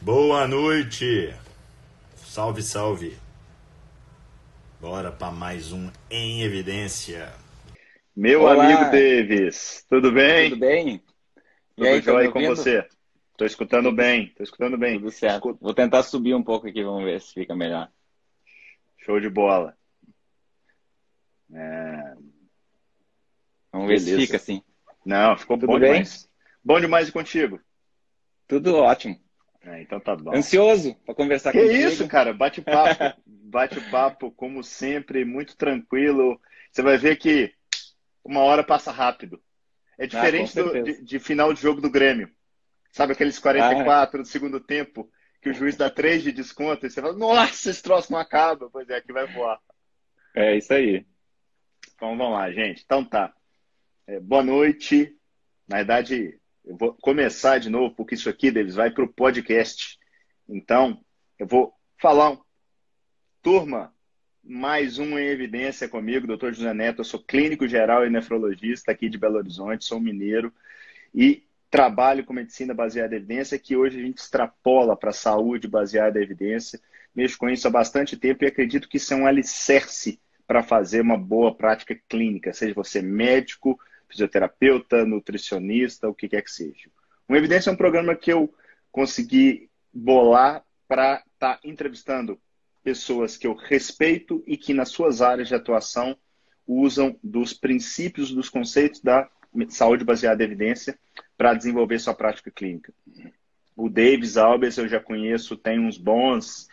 Boa noite! Salve, salve! Bora para mais um Em Evidência. Meu Olá. amigo Davis, tudo bem? Tudo bem? E aí, tudo aí com você? Estou escutando bem, estou escutando bem. Tudo certo. Vou tentar subir um pouco aqui, vamos ver se fica melhor. Show de bola. É... Vamos ver se fica assim. Não, ficou Tudo bom bem? demais. Bom demais e contigo? Tudo ótimo. É, então tá bom. Ansioso para conversar que contigo. Que isso, cara? Bate-papo. Bate-papo, como sempre, muito tranquilo. Você vai ver que uma hora passa rápido. É ah, diferente ah, do, de, de, final de jogo do Grêmio. Sabe aqueles 44 ah, do segundo tempo que o juiz dá 3 de desconto e você fala, nossa, esse troço não acaba. Pois é, aqui vai voar. É isso aí. Então vamos lá, gente. Então tá. É, boa noite. Na verdade, eu vou começar de novo, porque isso aqui, Davis, vai para o podcast. Então, eu vou falar. Um... Turma, mais um em evidência comigo, doutor José Neto. Eu sou clínico geral e nefrologista aqui de Belo Horizonte, sou mineiro e trabalho com medicina baseada em evidência, que hoje a gente extrapola para a saúde baseada em evidência. Mexo com isso há bastante tempo e acredito que isso é um alicerce para fazer uma boa prática clínica, seja você médico, fisioterapeuta, nutricionista, o que quer que seja. O Evidência é um programa que eu consegui bolar para estar tá entrevistando pessoas que eu respeito e que nas suas áreas de atuação usam dos princípios, dos conceitos da saúde baseada em evidência para desenvolver sua prática clínica. O Davis Alves eu já conheço tem uns bons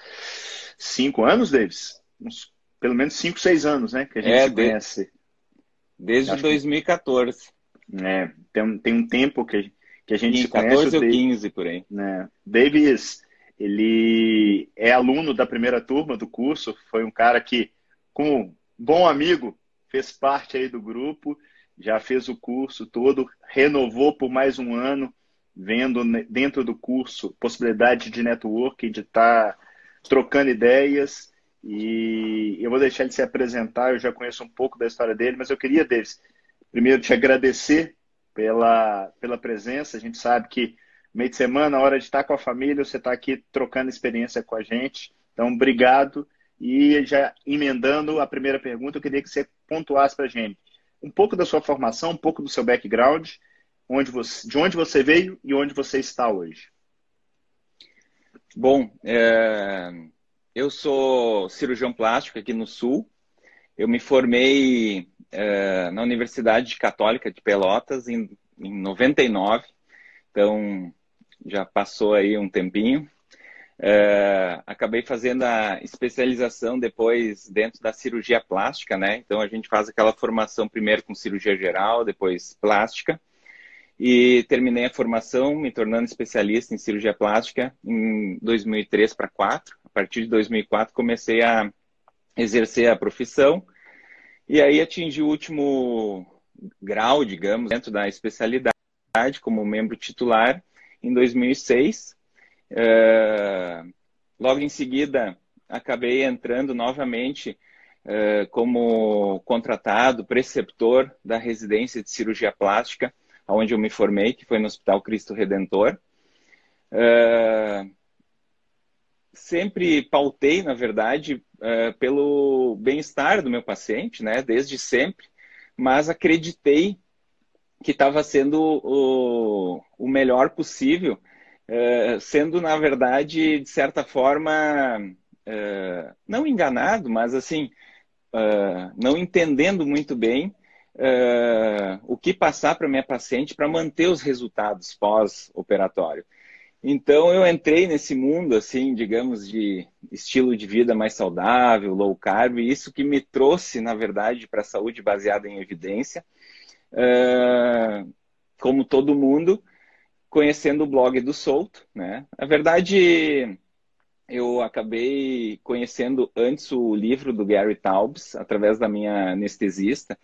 cinco anos, Davis? Uns, pelo menos cinco, seis anos, né? Que a gente é, se conhece. Desde Acho 2014. Que, é, tem, tem um tempo que, que a gente se conhece. 14 ou 15 por aí. Né? Davis, ele é aluno da primeira turma do curso, foi um cara que, como bom amigo, fez parte aí do grupo, já fez o curso todo, renovou por mais um ano, vendo dentro do curso possibilidade de networking, de estar tá trocando ideias. E eu vou deixar ele se apresentar, eu já conheço um pouco da história dele, mas eu queria, Davis, primeiro te agradecer pela, pela presença. A gente sabe que meio de semana, hora de estar com a família, você está aqui trocando experiência com a gente. Então, obrigado. E já emendando a primeira pergunta, eu queria que você pontuasse para a gente um pouco da sua formação, um pouco do seu background, onde você, de onde você veio e onde você está hoje. Bom, é, eu sou cirurgião plástico aqui no Sul. Eu me formei é, na Universidade Católica de Pelotas em, em 99. Então, já passou aí um tempinho. É, acabei fazendo a especialização depois dentro da cirurgia plástica, né? Então a gente faz aquela formação primeiro com cirurgia geral, depois plástica. E terminei a formação me tornando especialista em cirurgia plástica em 2003 para 2004 partir de 2004 comecei a exercer a profissão e aí atingi o último grau, digamos, dentro da especialidade como membro titular em 2006. É, logo em seguida, acabei entrando novamente é, como contratado, preceptor da residência de cirurgia plástica, onde eu me formei, que foi no Hospital Cristo Redentor. É, sempre pautei, na verdade, uh, pelo bem-estar do meu paciente, né, desde sempre, mas acreditei que estava sendo o, o, melhor possível, uh, sendo, na verdade, de certa forma, uh, não enganado, mas assim, não entendendo muito bem o que passar para minha paciente para manter os resultados pós-operatório. Então eu entrei nesse mundo, assim, digamos, de estilo de vida mais saudável, low carb, e isso que me trouxe, na verdade, para a saúde baseada em evidência. Uh, como todo mundo, conhecendo o blog do Souto, né? Na verdade, eu acabei conhecendo antes o livro do Gary Taubes, através da minha anestesista,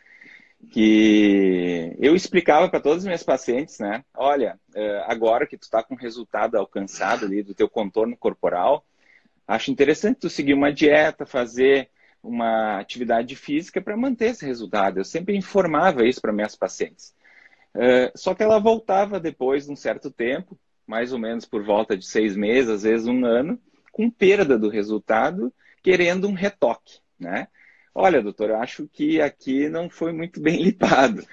que eu explicava para todos os meus pacientes, né? Olha, é, agora que tu está com resultado alcançado ali do teu contorno corporal, acho interessante tu seguir uma dieta, fazer uma atividade física para manter esse resultado. Eu sempre informava isso para minhas pacientes. É, só que ela voltava depois de um certo tempo, mais ou menos por volta de seis meses, às vezes um ano, com perda do resultado, querendo um retoque, né? Olha, doutor, eu acho que aqui não foi muito bem limpado.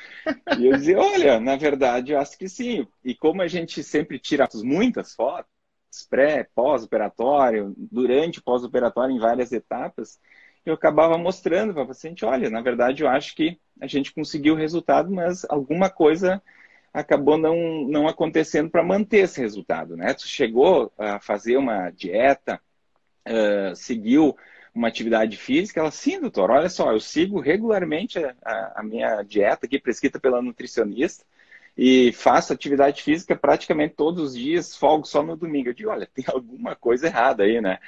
E eu dizia, olha, na verdade, eu acho que sim. E como a gente sempre tira muitas fotos, pré, pós-operatório, durante pós-operatório, em várias etapas, eu acabava mostrando para o paciente, olha, na verdade, eu acho que a gente conseguiu o resultado, mas alguma coisa acabou não, não acontecendo para manter esse resultado, né? Tu chegou a fazer uma dieta, uh, seguiu uma atividade física, ela, sim, doutor, olha só, eu sigo regularmente a, a minha dieta aqui prescrita pela nutricionista e faço atividade física praticamente todos os dias, folgo só no domingo. Eu digo, olha, tem alguma coisa errada aí, né?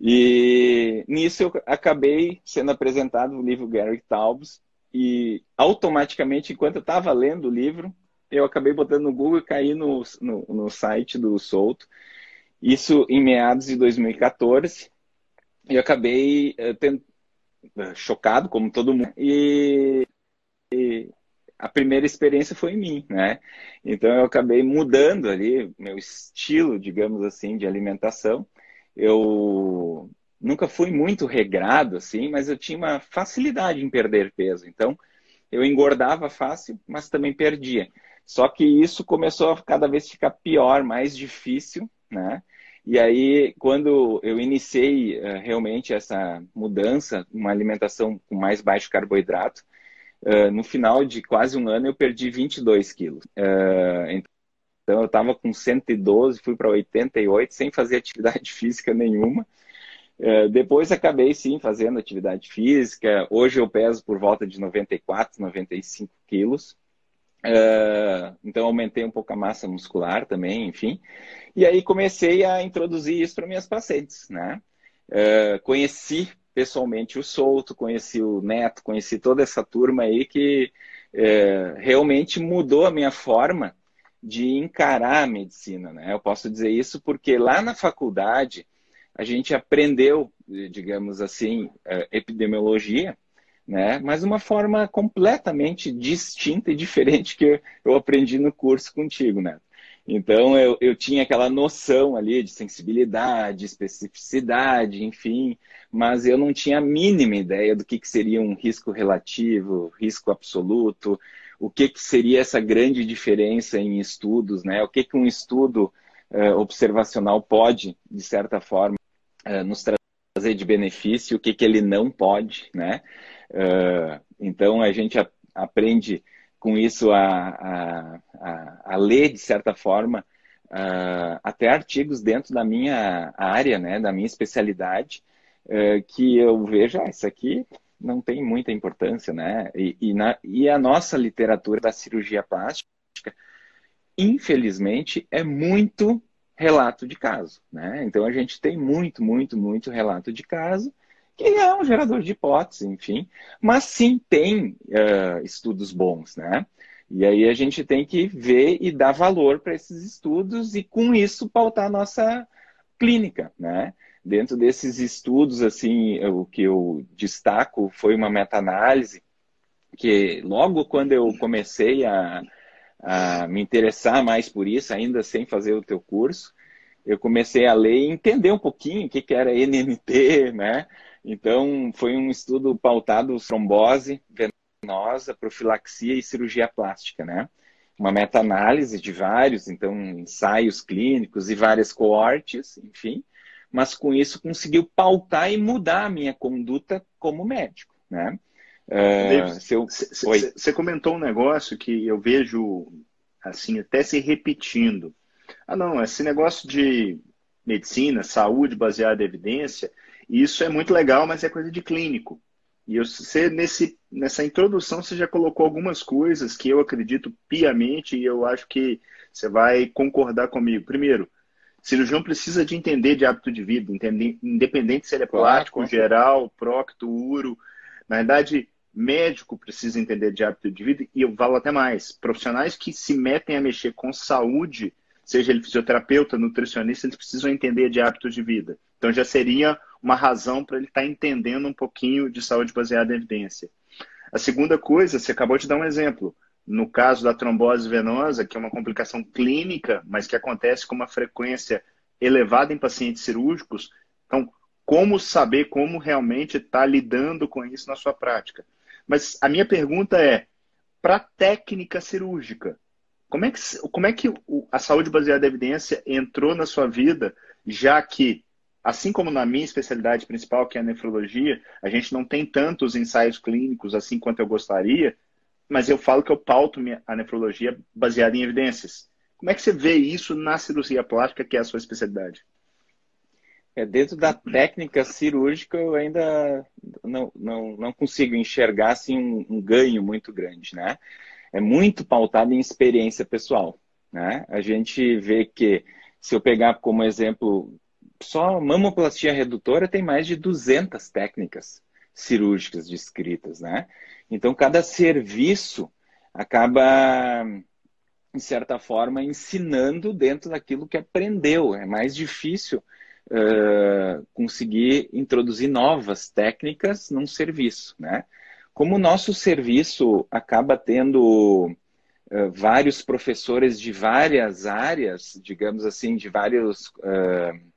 E nisso eu acabei sendo apresentado o livro Gary Taubes e automaticamente, enquanto eu estava lendo o livro, eu acabei botando no Google e caí no, no, no site do Souto. Isso em meados de 2014. E acabei uh, tendo, uh, chocado, como todo mundo. E, e, a primeira experiência foi em mim, né? Então eu acabei mudando ali meu estilo, digamos assim, de alimentação. Eu nunca fui muito regrado, assim, mas eu tinha uma facilidade em perder peso. Então eu engordava fácil, mas também perdia. Só que isso começou a cada vez ficar pior, mais difícil, né? E aí, quando eu iniciei uh, realmente essa mudança, uma alimentação com mais baixo carboidrato, uh, no final de quase um ano eu perdi 22 quilos. Uh, então, eu estava com 112, fui para 88, sem fazer atividade física nenhuma. depois acabei sim fazendo atividade física. Hoje eu peso por volta de 94, 95 quilos. Uh, então aumentei um pouco a massa muscular também, enfim. E aí comecei a introduzir isso para minhas pacientes, né? Uh, conheci pessoalmente o Souto, conheci o Neto, conheci toda essa turma aí que uh, realmente mudou a minha forma de encarar a medicina, né? Eu posso dizer isso porque lá na faculdade a gente aprendeu, digamos assim, epidemiologia, né? Mas uma forma completamente distinta e diferente que eu aprendi no curso contigo, né? Então eu, eu tinha aquela noção ali de sensibilidade, especificidade, enfim, mas eu não tinha a mínima ideia do que, que seria um risco relativo, risco absoluto, o que, que seria essa grande diferença em estudos, né? O que, que um estudo uh, observacional pode, de certa forma, uh, nos trazer de benefício, o que, que ele não pode, né? Uh, então a gente a, aprende com isso a, a, a, a, ler, de certa forma, uh, até artigos dentro da minha área, né, da minha especialidade, uh, que eu vejo, ah, isso aqui não tem muita importância, né? E, e, na, e a nossa literatura da cirurgia plástica, infelizmente, é muito relato de caso, né? Então a gente tem muito, muito, muito relato de caso que é um gerador de hipótese, enfim, mas sim tem uh, estudos bons, né? E aí a gente tem que ver e dar valor para esses estudos e com isso pautar a nossa clínica, né? Dentro desses estudos, assim, o que eu destaco foi uma meta-análise que logo quando eu comecei a, a me interessar mais por isso, ainda sem fazer o teu curso, eu comecei a ler e entender um pouquinho o que, que era NNT, né? Então, foi um estudo pautado trombose venosa, profilaxia e cirurgia plástica, né? Uma meta-análise de vários, então, ensaios clínicos e várias coortes, enfim. Mas com isso conseguiu pautar e mudar a minha conduta como médico, né? Você uh, comentou um negócio que eu vejo, assim, até se repetindo. Ah, não, esse negócio de medicina, saúde baseada em evidência, isso é muito legal, mas é coisa de clínico. E você, nesse, nessa introdução, você já colocou algumas coisas que eu acredito piamente e eu acho que você vai concordar comigo. Primeiro, cirurgião precisa de entender de hábito de vida, entender, independente se ele é plástico, claro, geral, procto, uro. Na verdade, médico precisa entender de hábito de vida e eu falo até mais. Profissionais que se metem a mexer com saúde, seja ele fisioterapeuta, nutricionista, eles precisam entender de hábito de vida. Então já seria uma razão para ele estar tá entendendo um pouquinho de saúde baseada em evidência. A segunda coisa, você acabou de dar um exemplo. no caso da trombose venosa, que é uma complicação clínica, mas que acontece com uma frequência elevada em pacientes cirúrgicos. Então, como saber como realmente está lidando com isso na sua prática? Mas a minha pergunta é, para técnica cirúrgica, como é que, como é que a saúde baseada em evidência entrou na sua vida, já que, assim como na minha especialidade principal, que é a nefrologia, a gente não tem tantos ensaios clínicos assim quanto eu gostaria, mas eu falo que eu pauto a nefrologia baseada em evidências. Como é que você vê isso na cirurgia plástica, que é a sua especialidade? É, dentro da técnica cirúrgica, eu ainda não, não, não consigo enxergar assim, um, um ganho muito grande, né? É muito pautado em experiência pessoal, né? A gente vê que, se eu pegar como exemplo, só mamoplastia redutora tem mais de 200 técnicas cirúrgicas descritas, né? Então, cada serviço acaba, de certa forma, ensinando dentro daquilo que aprendeu. É mais difícil uh, conseguir introduzir novas técnicas num serviço, né? Como o nosso serviço acaba tendo vários professores de várias áreas, digamos assim, de várias uh,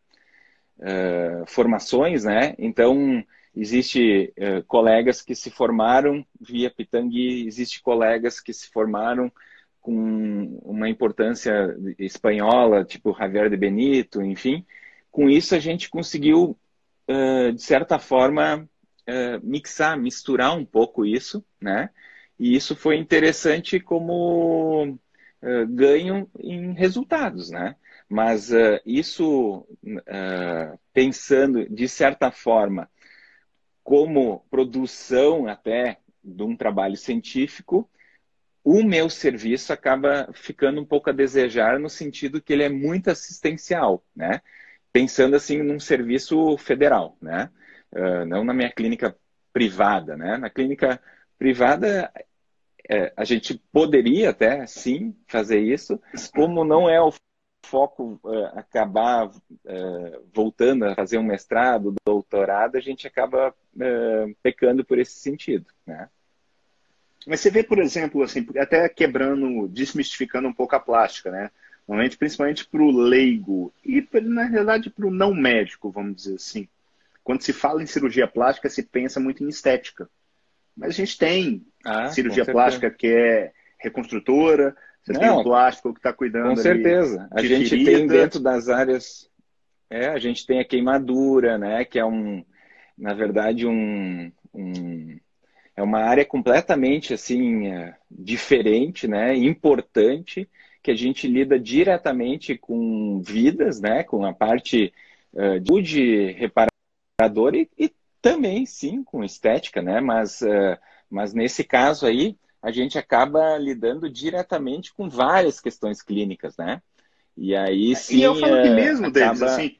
formações, né? Então, existe colegas que se formaram via Pitangui, existe colegas que se formaram com uma importância espanhola, tipo Javier de Benito, enfim, com isso a gente conseguiu, uh, de certa forma, uh, mixar, misturar um pouco isso, né? E isso foi interessante como uh, ganho em resultados, né? Mas isso, pensando de certa forma, como produção até de um trabalho científico, o meu serviço acaba ficando um pouco a desejar no sentido que ele é muito assistencial, né? pensando assim num serviço federal, né? Uh, não na minha clínica privada, né? Na clínica privada é, a gente poderia até sim fazer isso, como não é foco uh, acabar uh, voltando a fazer um mestrado, doutorado, a gente acaba pecando por esse sentido, né? Mas você vê, por exemplo, assim, até quebrando, desmistificando um pouco a plástica, né? Normalmente, principalmente para o leigo e, na realidade, para o não médico, vamos dizer assim. Quando se fala em cirurgia plástica, se pensa muito em estética. Mas a gente tem ah, cirurgia plástica que é reconstrutora, você não, tem o plástico que está cuidando. Com certeza. a gente ferida. tem dentro das áreas. É, a gente tem a queimadura, né? Que é um, na verdade, um, um é uma área completamente assim é, diferente, né? Importante que a gente lida diretamente com vidas, né, com a parte uh, de reparador e, e, também, sim, com estética, né, mas, uh, mas nesse caso aí, a gente acaba lidando diretamente com várias questões clínicas, né? E aí sim. E eu falo que mesmo, acaba... Davis, assim,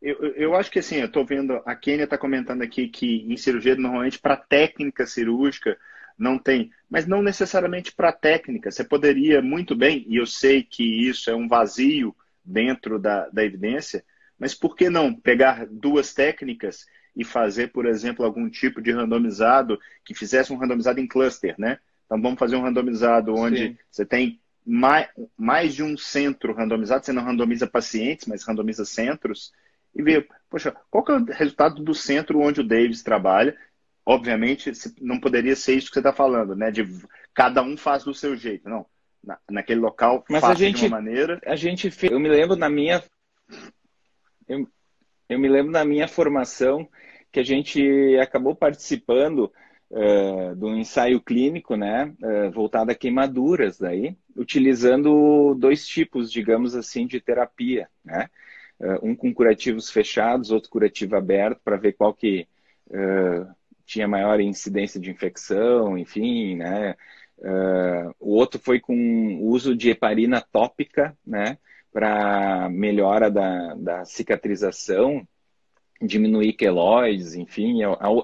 eu, eu acho que assim, eu estou vendo, a Kênia está comentando aqui que em cirurgia, normalmente, para técnica cirúrgica, não tem, mas não necessariamente para técnica. Você poderia muito bem, e eu sei que isso é um vazio dentro da, da evidência, mas por que não pegar duas técnicas e fazer, por exemplo, algum tipo de randomizado que fizesse um randomizado em cluster, né? Então vamos fazer um randomizado onde Sim. você tem mais, mais de um centro randomizado, você não randomiza pacientes, mas randomiza centros, e ver, poxa, qual é o resultado do centro onde o Davis trabalha obviamente, não poderia ser isso que você está falando, né? De cada um faz do seu jeito. Não. Na, naquele local Mas faz a gente, de uma maneira. A gente fez, eu me lembro na minha. Eu, eu me lembro na minha formação que a gente acabou participando uh, do ensaio clínico, né? Uh, voltado a queimaduras daí, utilizando dois tipos, digamos assim, de terapia, né? Uh, um com curativos fechados, outro curativo aberto, para ver qual que tinha maior incidência de infecção, enfim, né? O outro foi com uso de heparina tópica, né? Para melhora da, da cicatrização, diminuir queloides, enfim,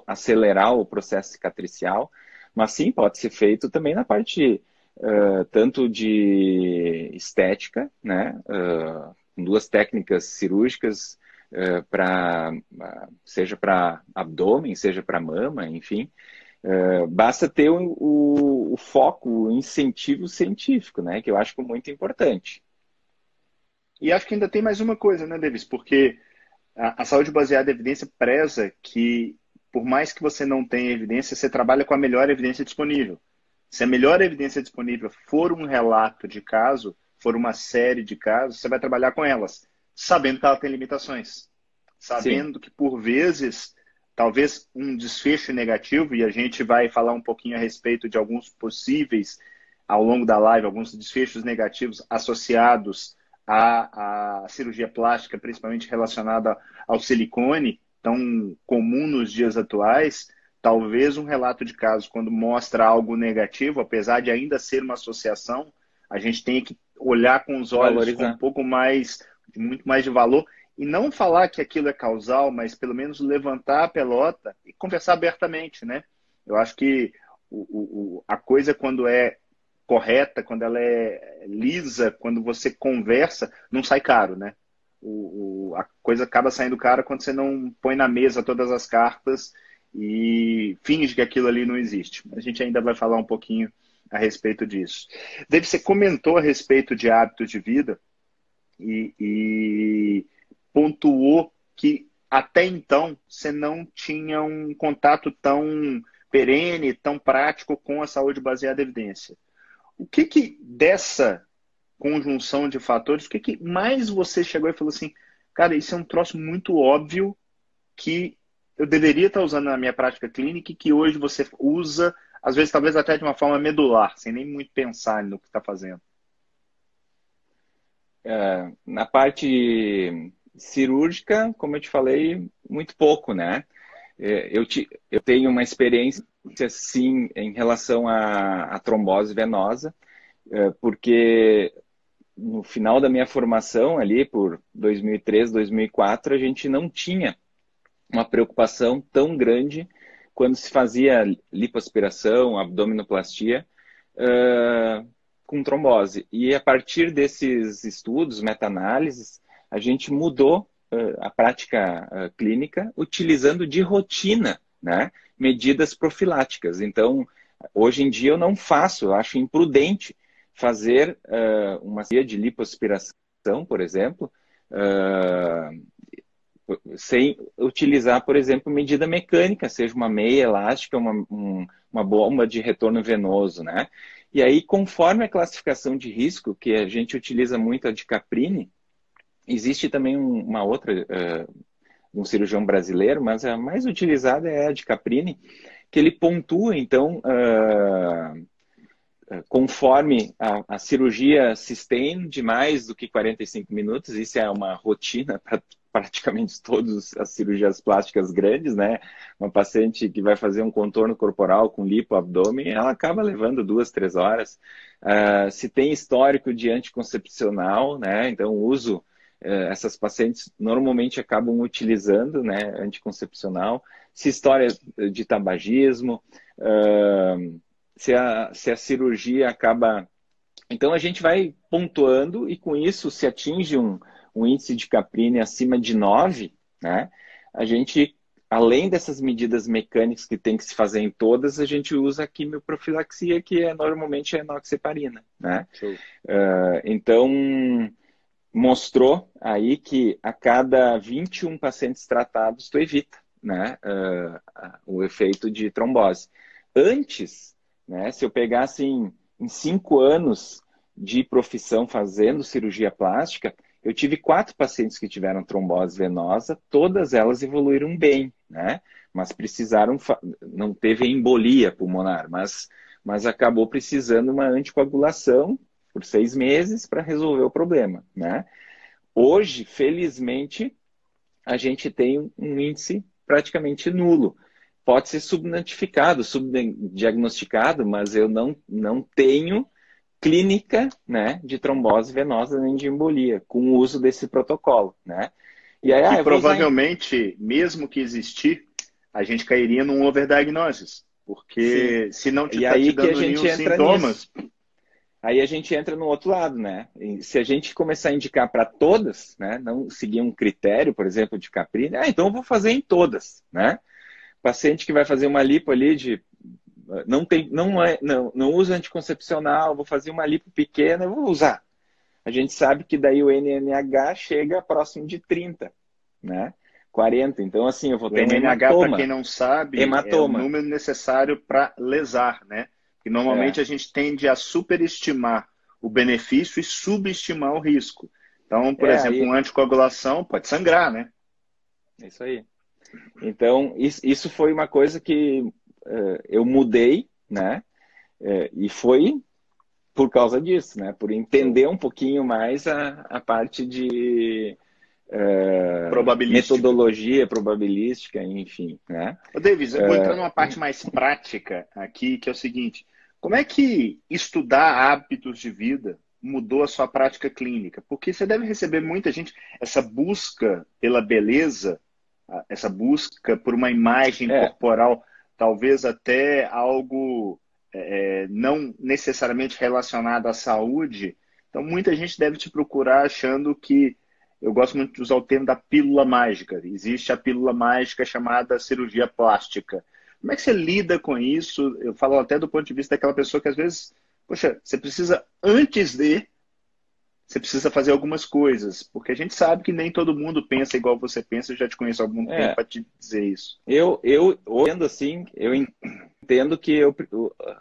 acelerar o processo cicatricial. Mas sim, pode ser feito também na parte uh, tanto de estética, né? Uh, com duas técnicas cirúrgicas uh, para seja para abdômen, seja para mama, enfim. Uh, basta ter o, o, o, foco, o incentivo científico, né? Que eu acho muito importante. E acho que ainda tem mais uma coisa, né, Davis? Porque a, a saúde baseada em evidência preza que, por mais que você não tenha evidência, você trabalha com a melhor evidência disponível. Se a melhor evidência disponível for um relato de caso, for uma série de casos, você vai trabalhar com elas, sabendo que ela tem limitações. Sabendo Sim. que, por vezes, talvez um desfecho negativo, e a gente vai falar um pouquinho a respeito de alguns possíveis, ao longo da live, alguns desfechos negativos associados à, à cirurgia plástica, principalmente relacionada ao silicone, tão comum nos dias atuais, talvez um relato de caso, quando mostra algo negativo, apesar de ainda ser uma associação, a gente tem que olhar com os olhos Valorizar. com um pouco mais, muito mais de valor, e não falar que aquilo é causal, mas pelo menos levantar a pelota e conversar abertamente, né? Eu acho que o, o, a coisa quando é correta, quando ela é lisa, quando você conversa, não sai caro, né? O, o, a coisa acaba saindo cara quando você não põe na mesa todas as cartas e finge que aquilo ali não existe. A gente ainda vai falar um pouquinho a respeito disso. Dave, você comentou a respeito de hábitos de vida e, e pontuou que até então você não tinha um contato tão perene, tão prático com a saúde baseada em evidência. O que que dessa conjunção de fatores, o que, que mais você chegou e falou assim, cara, isso é um troço muito óbvio que eu deveria estar usando na minha prática clínica e que hoje você usa, às vezes talvez até de uma forma medular, sem nem muito pensar no que está fazendo? É, na parte cirúrgica, como eu te falei, muito pouco, né? É, eu, te, eu tenho uma experiência, sim, em relação à, trombose venosa, é, porque no final da minha formação, ali por 2003, 2004, a gente não tinha uma preocupação tão grande quando se fazia lipoaspiração, abdominoplastia uh, com trombose. E a partir desses estudos, meta-análises, a gente mudou a prática uh, clínica utilizando de rotina né, medidas profiláticas. Então, hoje em dia eu não faço, eu acho imprudente fazer uma cirurgia de lipoaspiração, por exemplo, sem utilizar, por exemplo, medida mecânica, seja uma meia elástica, uma, um, uma bomba de retorno venoso, né? E aí, conforme a classificação de risco, que a gente utiliza muito a de Caprini, existe também um, uma outra, uh, um cirurgião brasileiro, mas a mais utilizada é a de Caprini, que ele pontua, então, uh, conforme a, a, cirurgia se estende mais do que 45 minutos, isso é uma rotina para praticamente todas as cirurgias plásticas grandes, né? Uma paciente que vai fazer um contorno corporal com lipo abdômen, ela acaba levando duas, três horas. Uh, se tem histórico de anticoncepcional, né? Então, uso essas pacientes normalmente acabam utilizando, né? Anticoncepcional. Se história de tabagismo, uh, se, a, se a cirurgia acaba. Então, a gente vai pontuando e com isso se atinge um um índice de Caprini acima de 9, né, a gente, além dessas medidas mecânicas que tem que se fazer em todas, a gente usa a quimioprofilaxia, que é normalmente a enoxeparina. Né? Uh, então, mostrou aí que a cada 21 pacientes tratados, tu evita né, uh, o efeito de trombose. Antes, né, se eu pegasse em, em cinco anos de profissão fazendo cirurgia plástica, eu tive quatro pacientes que tiveram trombose venosa, todas elas evoluíram bem, né? Mas precisaram, não teve embolia pulmonar, mas, mas acabou precisando uma anticoagulação por seis meses para resolver o problema, né? Hoje, felizmente, a gente tem um índice praticamente nulo. Pode ser subnotificado, subdiagnosticado, mas eu não, não tenho clínica né, de trombose venosa nem de embolia, com o uso desse protocolo. Né? E aí, ah, provavelmente, mesmo que existir, a gente cairia num overdiagnosis. Porque Sim. se não te, tá te dando nenhum sintomas. Nisso. Aí a gente entra no outro lado, né? Se a gente começar a indicar para todas, né? Não seguir um critério, por exemplo, de Caprini, ah, então eu vou fazer em todas, né? Paciente que vai fazer uma lipo ali de não tem, não é, não, não usa anticoncepcional, vou fazer uma lipo pequena, eu vou usar. A gente sabe que daí o NNH chega próximo de 30, né? 40. Então, assim, eu vou ter o NNH, para quem não sabe, hematoma. é o número necessário para lesar, né? E normalmente é. a gente tende a superestimar o benefício e subestimar o risco. Então, por é, exemplo, aí... um anticoagulação pode sangrar, né? Isso aí. Então, isso foi uma coisa que uh, eu mudei, né? Uh, e foi por causa disso, né? Por entender um pouquinho mais a, a parte de uh, metodologia probabilística, enfim, né? Ô, Davis, eu vou entrar numa parte mais prática aqui, que é o seguinte. Como é que estudar hábitos de vida mudou a sua prática clínica? Porque você deve receber muita gente, essa busca pela beleza, essa busca por uma imagem é. corporal, talvez até algo é, é, não necessariamente relacionado à saúde. Então, muita gente deve te procurar achando que. Eu gosto muito de usar o termo da pílula mágica. Existe a pílula mágica chamada cirurgia plástica. Como é que você lida com isso? Eu falo até do ponto de vista daquela pessoa que às vezes, poxa, você precisa, antes de, você precisa fazer algumas coisas, porque a gente sabe que nem todo mundo pensa igual você pensa, eu já te conheço há algum é, tempo para te dizer isso. Eu, eu, olhando assim, eu entendo que eu,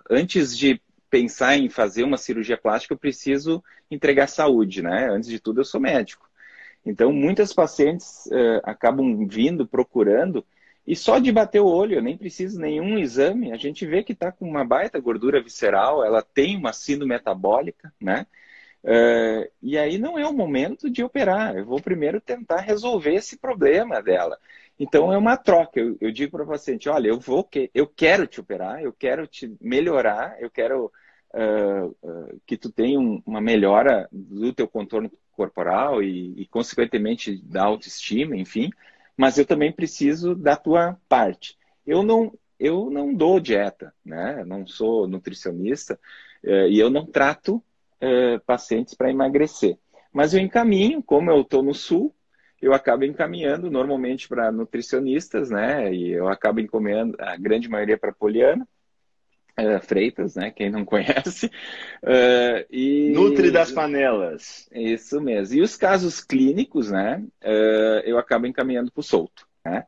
antes de pensar em fazer uma cirurgia plástica, eu preciso entregar saúde, né? Antes de tudo, eu sou médico. Então, muitas pacientes uh, acabam vindo, procurando, e só de bater o olho, eu nem preciso nenhum exame, a gente vê que está com uma baita gordura visceral, ela tem uma síndrome metabólica, né? Uh, e aí não é o momento de operar, eu vou primeiro tentar resolver esse problema dela. Então é uma troca. Eu, eu digo para o paciente, olha, eu vou, que, eu quero te operar, eu quero te melhorar, eu quero uh, uh, que tu tenha um, uma melhora do teu contorno corporal e, e, consequentemente, da autoestima, enfim. Mas eu também preciso da tua parte. Eu não, eu não dou dieta, né? Não sou nutricionista uh, e eu não trato pacientes para emagrecer. Mas eu encaminho, como eu estou no sul, eu acabo encaminhando normalmente para nutricionistas, né? E eu acabo encomendando a grande maioria para Poliana. Uh, Freitas, né? Quem não conhece. Uh, e... Nutri das panelas. Isso mesmo. E os casos clínicos, né? Uh, eu acabo encaminhando para o solto, né?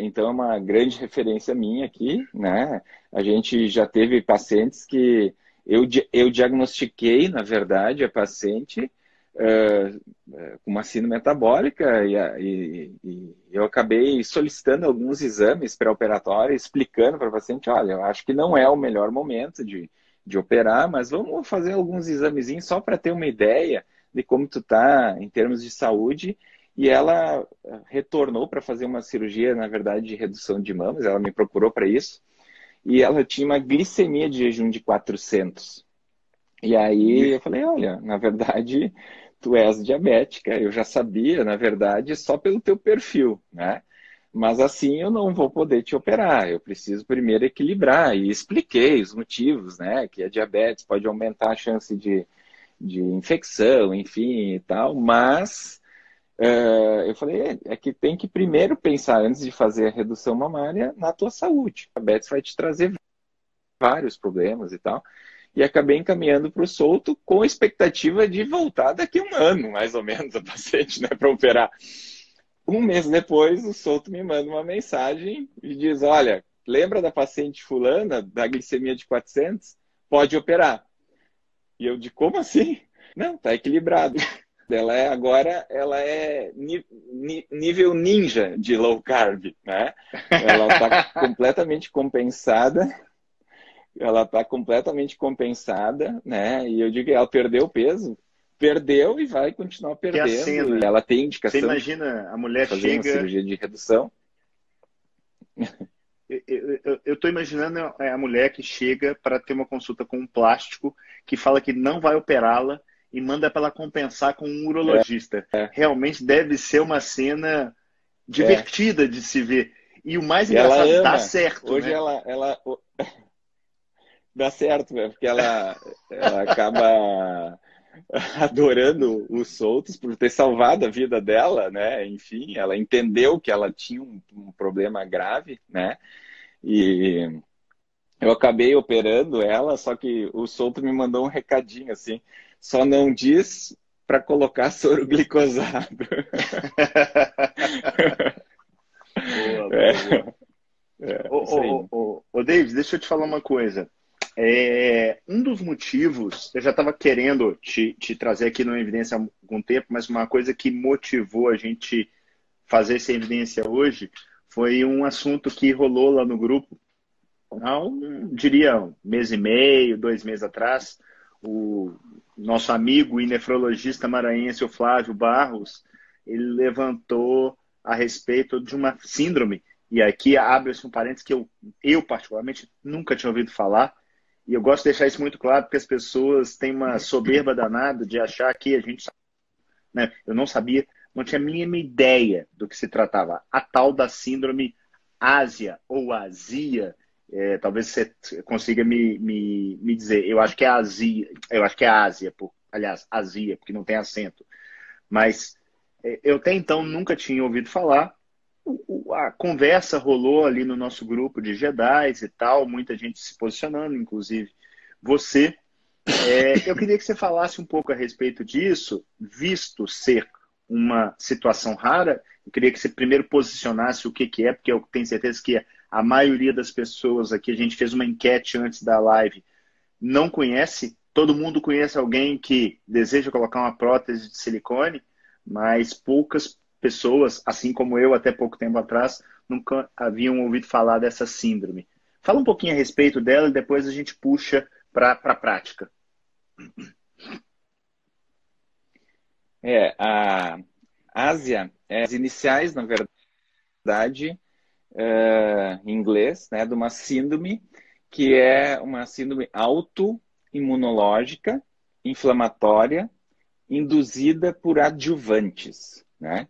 então é uma grande referência minha aqui, né? A gente já teve pacientes que eu, eu diagnostiquei, na verdade, a paciente uh, com uma síndrome metabólica e, e, e, eu acabei solicitando alguns exames pré-operatórios, explicando para o paciente, olha, eu acho que não é o melhor momento de, de operar, mas vamos fazer alguns examezinhos só para ter uma ideia de como tu tá em termos de saúde. E ela retornou para fazer uma cirurgia, na verdade, de redução de mamas. Ela me procurou para isso. E ela tinha uma glicemia de jejum de 400. E aí eu falei, olha, na verdade, tu és diabética. Eu já sabia, na verdade, só pelo teu perfil, né? Mas assim eu não vou poder te operar. Eu preciso primeiro equilibrar. E expliquei os motivos, né? Que a diabetes pode aumentar a chance de, de infecção, enfim e tal. Mas uh, eu falei, é, é que tem que primeiro pensar, antes de fazer a redução mamária, na tua saúde. A diabetes vai te trazer vários problemas e tal e acabei encaminhando para o solto com a expectativa de voltar daqui a um ano, mais ou menos, a paciente, né, para operar. Um mês depois, o solto me manda uma mensagem e diz: Olha, lembra da paciente fulana, da glicemia de 400? Pode operar. E eu de como assim? Não, tá equilibrado. Ela é agora, ela é nível ninja de low carb, né? Ela está completamente compensada ela está completamente compensada, né? E eu digo que ela perdeu peso, perdeu e vai continuar perdendo. Cena, e ela tem indicação. Você imagina a mulher fazer chega. Uma cirurgia de redução. Eu estou imaginando a mulher que chega para ter uma consulta com um plástico que fala que não vai operá-la e manda para ela compensar com um urologista. É, é. Realmente deve ser uma cena divertida é. de se ver. E o mais engraçado, dá certo. Hoje né? ela, ela, dá certo, né? porque ela, ela acaba adorando os soltos por ter salvado a vida dela, né? Enfim, ela entendeu que ela tinha um, um problema grave, né? E, eu acabei operando ela, só que o Souto me mandou um recadinho assim, só não diz para colocar soro glicosado. boa, boa. É. É, ô, ô, ô, ô, David, deixa eu te falar uma coisa. É, um dos motivos, eu já estava querendo te, te, trazer aqui no Evidência há algum tempo, mas uma coisa que motivou a gente fazer essa evidência hoje foi um assunto que rolou lá no grupo há um, diria, um mês e meio, dois meses atrás. O nosso amigo e nefrologista maranhense, o Flávio Barros, ele levantou a respeito de uma síndrome e aqui abre-se um parênteses que eu, eu, particularmente, nunca tinha ouvido falar. E eu gosto de deixar isso muito claro, porque as pessoas têm uma soberba danada de achar que a gente. Né? Eu não sabia, não tinha a mínima ideia do que se tratava. A tal da síndrome Ásia ou Azia. É, talvez você consiga me, me, me dizer. Eu acho que é Azia. Eu acho que é Ásia, por, aliás, Azia, porque não tem acento. Mas é, eu até então nunca tinha ouvido falar a conversa rolou ali no nosso grupo de Jedi e tal, muita gente se posicionando, inclusive você. É, eu queria que você falasse um pouco a respeito disso, visto ser uma situação rara. Eu queria que você primeiro posicionasse o que, que é, porque eu tenho certeza que a maioria das pessoas aqui, a gente fez uma enquete antes da live, não conhece. Todo mundo conhece alguém que deseja colocar uma prótese de silicone, mas poucas pessoas, assim como eu até pouco tempo atrás, nunca haviam ouvido falar dessa síndrome. Fala um pouquinho a respeito dela e depois a gente puxa para a prática. É, a Ásia, é, as iniciais, na verdade, é, em inglês, né, de uma síndrome que é uma síndrome autoimunológica, inflamatória, induzida por adjuvantes, né?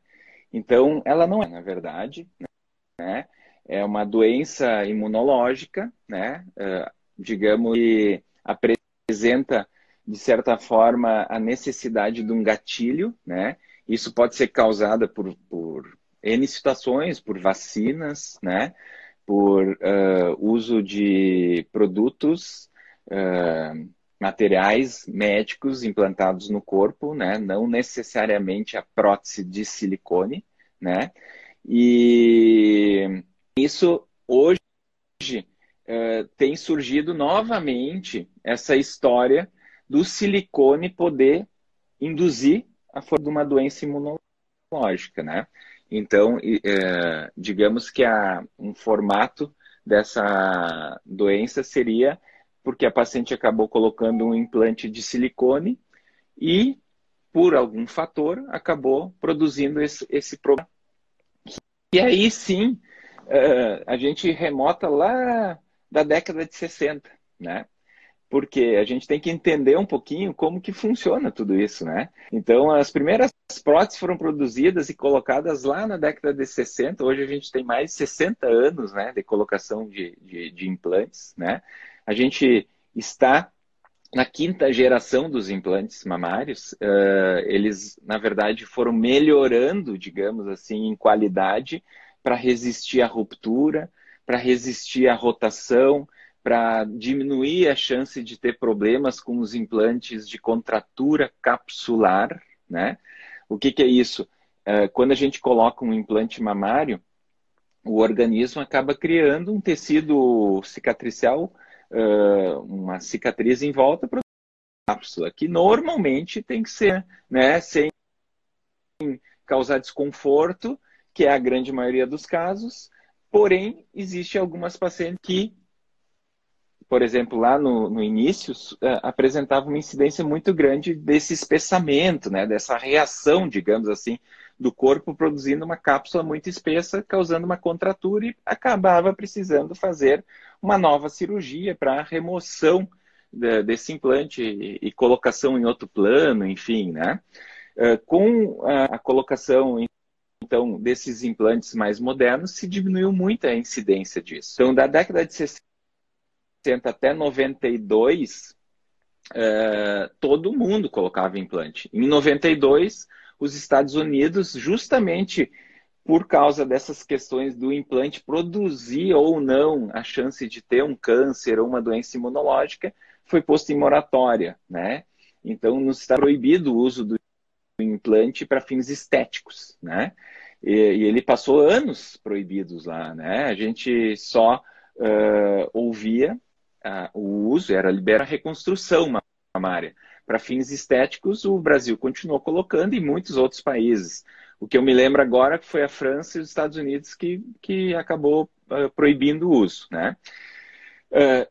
Então, ela não é, na verdade, né? É uma doença imunológica, né? Uh, digamos que apresenta, de certa forma, a necessidade de um gatilho, né? Isso pode ser causada por, por N situações, por vacinas, né? Por uh, uso de produtos uh, materiais médicos implantados no corpo, né? Não necessariamente a prótese de silicone, né? E isso hoje uh, tem surgido novamente essa história do silicone poder induzir a forma de uma doença imunológica, né? Então, uh, digamos que a, um formato dessa doença seria porque a paciente acabou colocando um implante de silicone e, por algum fator, acabou produzindo esse, esse problema. E aí sim, uh, a gente remota lá da década de 60, né? Porque a gente tem que entender um pouquinho como que funciona tudo isso, né? Então, as primeiras próteses foram produzidas e colocadas lá na década de 60. Hoje a gente tem mais de 60 anos né, de colocação de, de, de implantes, né? A gente está na quinta geração dos implantes mamários. Uh, eles, na verdade, foram melhorando, digamos assim, em qualidade para resistir à ruptura, para resistir à rotação, para diminuir a chance de ter problemas com os implantes de contratura capsular, né? O que, que é isso? Uh, quando a gente coloca um implante mamário, o organismo acaba criando um tecido cicatricial uh, uma cicatriz em volta para cápsula, que normalmente tem que ser né, sem causar desconforto, que é a grande maioria dos casos. Porém, existe algumas pacientes que, por exemplo, lá no, no início, apresentavam uma incidência muito grande desse espessamento, né, dessa reação, digamos assim, do corpo produzindo uma cápsula muito espessa, causando uma contratura e acabava precisando fazer uma nova cirurgia para remoção de, desse implante e, colocação em outro plano, enfim, né? Uh, com a, colocação então desses implantes mais modernos se diminuiu muito a incidência disso. Então, da década de 60 até 92, uh, todo mundo colocava implante. Em 92, os Estados Unidos, justamente por causa dessas questões do implante produzir ou não a chance de ter um câncer ou uma doença imunológica, foi posto em moratória, né? Então, nos está proibido o uso do implante para fins estéticos, né? E, e, ele passou anos proibidos lá, né? A gente só uh, ouvia uh, o uso, era libera a reconstrução mamária. Para fins estéticos, o Brasil continuou colocando e muitos outros países. O que eu me lembro agora que foi a França e os Estados Unidos que, que acabou uh, proibindo o uso, né?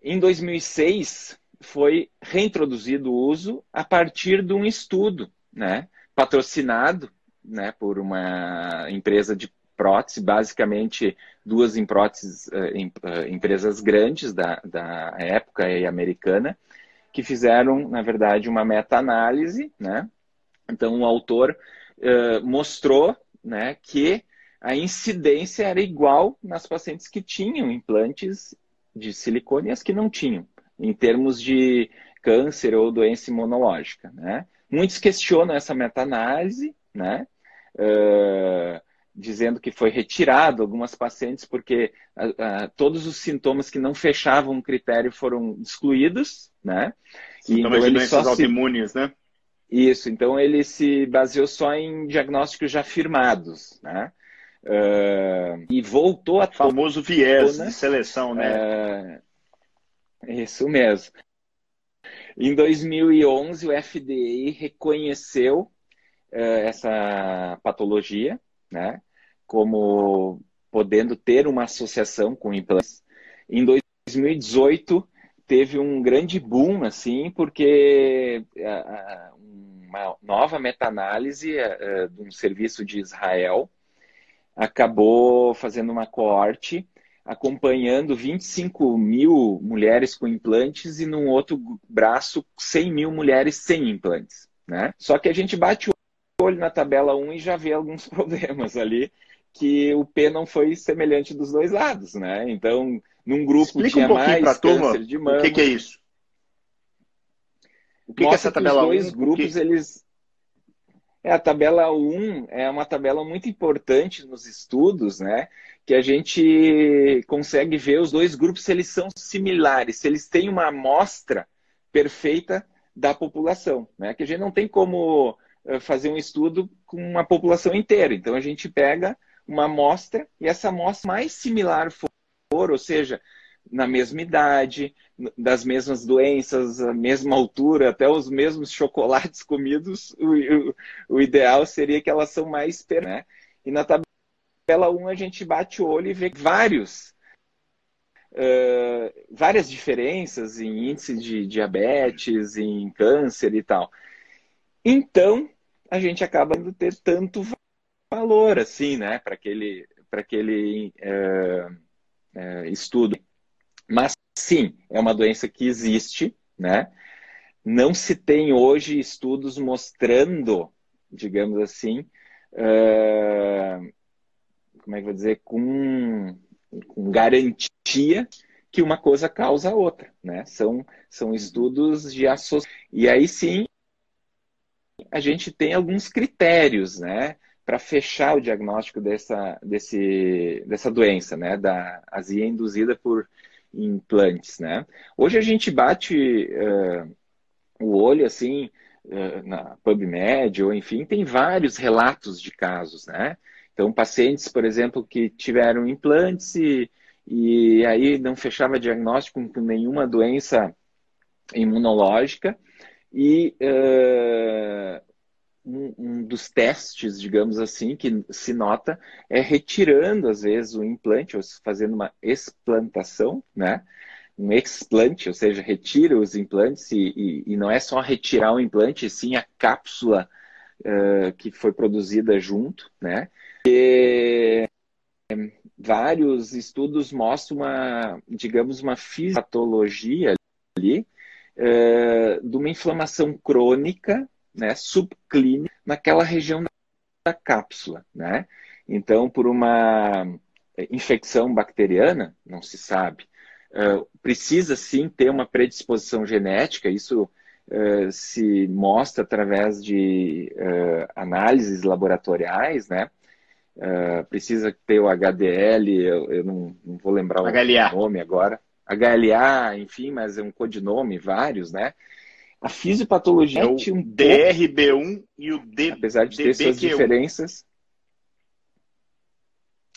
em 2006, foi reintroduzido o uso a partir de um estudo, né? Patrocinado né, por uma empresa de prótese, basicamente duas em próteses, uh, em, uh, empresas grandes da, da época e americana, que fizeram, na verdade, uma meta-análise, né? Então, o autor uh, mostrou né, que a incidência era igual nas pacientes que tinham implantes de silicone e as que não tinham, em termos de câncer ou doença imunológica, né? Muitos questionam essa meta-análise, né? Uh, dizendo que foi retirado algumas pacientes porque uh, uh, todos os sintomas que não fechavam o critério foram excluídos, né? Sintomas então, de doenças autoimunes, se... né? Isso, então ele se baseou só em diagnósticos já firmados, né? Uh, e voltou a... O famoso viés de seleção, né? isso mesmo. Em 2011, o FDA reconheceu essa patologia, né, como podendo ter uma associação com implantes. Em 2018, teve um grande boom, assim, porque uh, uma nova meta-análise uh, de um serviço de Israel acabou fazendo uma coorte acompanhando 25 mil mulheres com implantes e num outro braço 100 mil mulheres sem implantes. Né? Só que a gente bate o olho na tabela 1 e já vê alguns problemas ali, que o P não foi semelhante dos dois lados. Né? Então, num grupo Explica tinha um mais câncer de mama. O que, que é isso? O que, que é essa tabela que os dois 1? grupos, eles é, a tabela 1 é uma tabela muito importante nos estudos, né? Que a gente consegue ver os dois grupos se eles são similares, se eles têm uma amostra perfeita da população, né? Que a gente não tem como eh, fazer um estudo com uma população inteira. Então a gente pega uma amostra e essa amostra mais similar for, ou seja, na mesma idade, das mesmas doenças, a mesma altura, até os mesmos chocolates comidos, o, o, o ideal seria que elas são mais né? E na tabela 1 a gente bate o olho e vê vários Uh, várias diferenças em índice de diabetes, em câncer e tal. Então, a gente acaba não ter tanto valor assim, né, para aquele, aquele uh, uh, estudo. Mas sim, é uma doença que existe, né? Não se tem hoje estudos mostrando, digamos assim, uh, como é que vou dizer, com, com garantia que uma coisa causa a outra, né? São, são estudos de associação. E aí sim, a gente tem alguns critérios, né? Para fechar o diagnóstico dessa, desse, dessa doença, né? Da azia induzida por implantes, né? Hoje a gente bate uh, o olho assim uh, na PubMed ou enfim tem vários relatos de casos, né? Então pacientes, por exemplo, que tiveram implantes e, e aí não fechava diagnóstico com nenhuma doença imunológica e uh, um, um, dos testes, digamos assim, que se nota é retirando, às vezes, o implante, ou fazendo uma explantação, né? Um explante, ou seja, retira os implantes e, e, e não é só retirar o implante, sim a cápsula uh, que foi produzida junto, né? E, vários estudos mostram uma, digamos, uma fisiopatologia ali uh, de uma inflamação crônica né, subclínica naquela região da cápsula, né? Então, por uma eh, infecção bacteriana, não se sabe. Uh, precisa sim ter uma predisposição genética, isso uh, se mostra através de uh, análises laboratoriais, né? precisa ter o HDL, eu, eu não, não, vou lembrar HLA. o nome agora. HLA, enfim, mas é um codinome, vários, né? A fisiopatologia é o um DRB1 e o D, apesar de ter suas diferenças.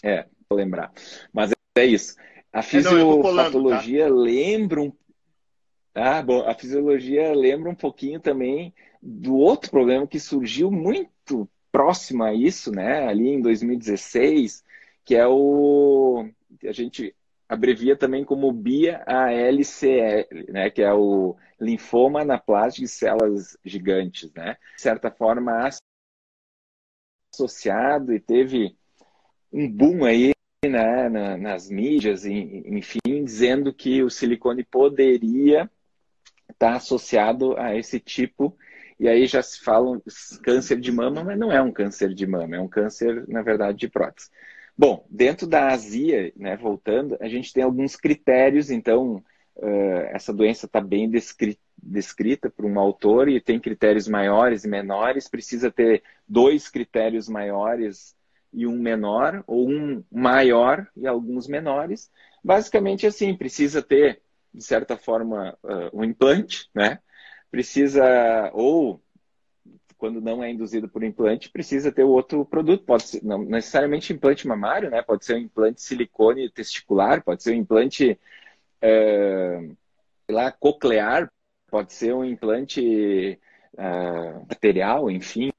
É, vou lembrar. Mas é isso. A fisiopatologia é, não, tá? lembra um ah, bom, a fisiologia lembra um pouquinho também do outro problema que surgiu muito próximo a isso, né, ali em 2016, que é o a gente abrevia também como BIA-ALCL, né, que é o linfoma anaplástico de células gigantes, né? De certa forma associado e teve um boom aí né, nas mídias, enfim, dizendo que o silicone poderia estar associado a esse tipo. E aí já se fala câncer de mama, mas não é um câncer de mama, é um câncer, na verdade, de prótese. Bom, dentro da azia, né, voltando, a gente tem alguns critérios, então, uh, essa doença está bem descrita, por um autor e tem critérios maiores e menores, precisa ter dois critérios maiores e um menor, ou um maior e alguns menores. Basicamente assim, precisa ter de certa forma, uh, um implante, né? Precisa, ou quando não é induzido por implante, precisa ter outro produto. Pode ser, não necessariamente implante mamário, né? Pode ser um implante silicone testicular, pode ser um implante uh, lá, coclear, pode ser um implante uh, material, enfim.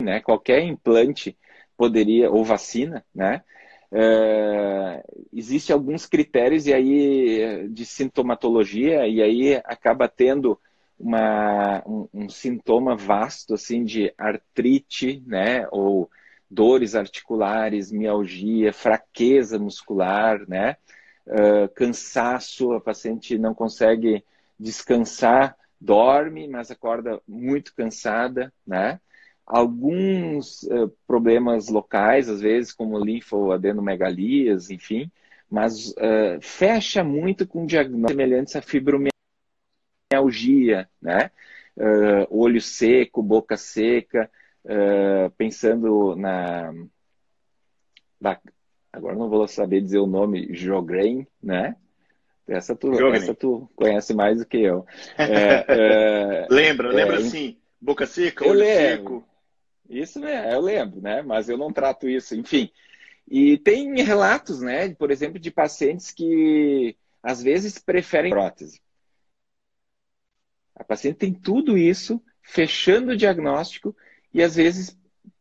Né? Qualquer implante poderia, ou vacina, né? É, Existem alguns critérios e aí de sintomatologia e aí acaba tendo uma, um, um, sintoma vasto assim de artrite, né, ou dores articulares, mialgia, fraqueza muscular, né, uh, cansaço, a paciente não consegue descansar, dorme, mas acorda muito cansada, né, alguns uh, problemas locais, às vezes, como linfoadenomegalias, enfim, mas uh, fecha muito com diagnósticos semelhantes à fibromialgia, né? Uh, olho seco, boca seca, pensando na, Agora não vou saber dizer o nome, Jogren, né? Essa tu, essa tu conhece mais do que eu. É, lembra, lembra sim. Boca seca, olho seco. Isso é, eu lembro, né? Mas eu não trato isso, enfim. E tem relatos, né, por exemplo, de pacientes que às vezes preferem prótese. A paciente tem tudo isso, fechando o diagnóstico, e às vezes,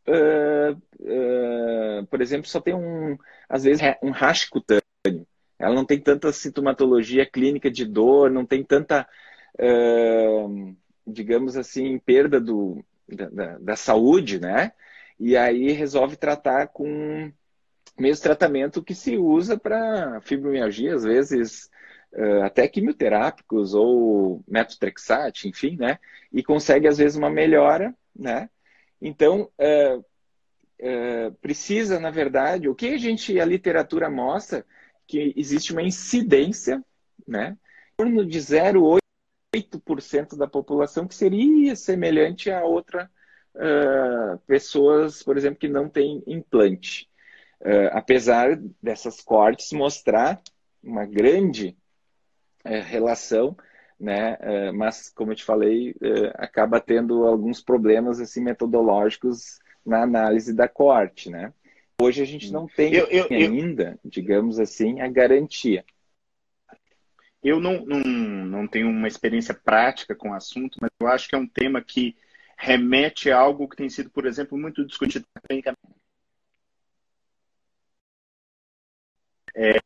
uh, por exemplo, só tem um, às vezes, um rash cutâneo. Ela não tem tanta sintomatologia clínica de dor, não tem tanta, uh, digamos assim, perda do, da, da, saúde, né? E aí resolve tratar com mesmo tratamento que se usa para fibromialgia, às vezes até quimioterápicos ou metotrexate, enfim, né? E consegue às vezes uma melhora, né? Então, uh, uh, precisa, na verdade, o que a gente, a literatura mostra que existe uma incidência, né? Em torno de 0,8 8% da população que seria semelhante a outra uh, pessoas, por exemplo, que não têm implante. Uh, apesar dessas cortes mostrar uma grande uh, relação, né? mas, como eu te falei, acaba tendo alguns problemas assim metodológicos na análise da corte, né? Hoje a gente não tem eu, eu, ainda, eu... digamos assim, a garantia. Eu não, não, não tenho uma experiência prática com o assunto, mas eu acho que é um tema que remete a algo que tem sido, por exemplo, muito discutido clinicamente. É,